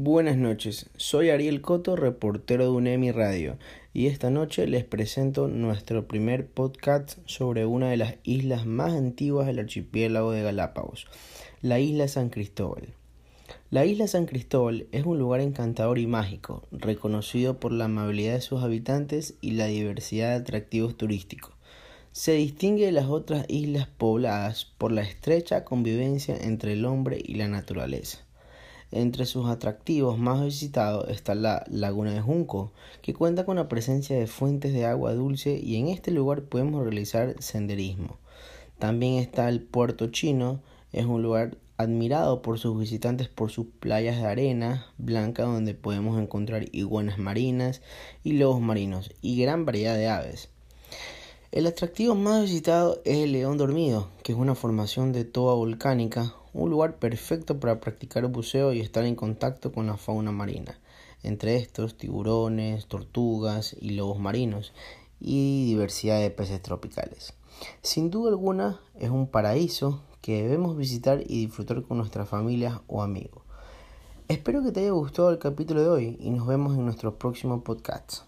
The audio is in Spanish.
Buenas noches, soy Ariel Coto, reportero de UNEMI Radio, y esta noche les presento nuestro primer podcast sobre una de las islas más antiguas del archipiélago de Galápagos, la isla San Cristóbal. La isla San Cristóbal es un lugar encantador y mágico, reconocido por la amabilidad de sus habitantes y la diversidad de atractivos turísticos. Se distingue de las otras islas pobladas por la estrecha convivencia entre el hombre y la naturaleza. Entre sus atractivos más visitados está la Laguna de Junco, que cuenta con la presencia de fuentes de agua dulce y en este lugar podemos realizar senderismo. También está el Puerto Chino, es un lugar admirado por sus visitantes por sus playas de arena blanca donde podemos encontrar iguanas marinas y lobos marinos y gran variedad de aves. El atractivo más visitado es el León Dormido, que es una formación de toba volcánica, un lugar perfecto para practicar buceo y estar en contacto con la fauna marina, entre estos tiburones, tortugas y lobos marinos, y diversidad de peces tropicales. Sin duda alguna es un paraíso que debemos visitar y disfrutar con nuestras familias o amigos. Espero que te haya gustado el capítulo de hoy y nos vemos en nuestro próximo podcast.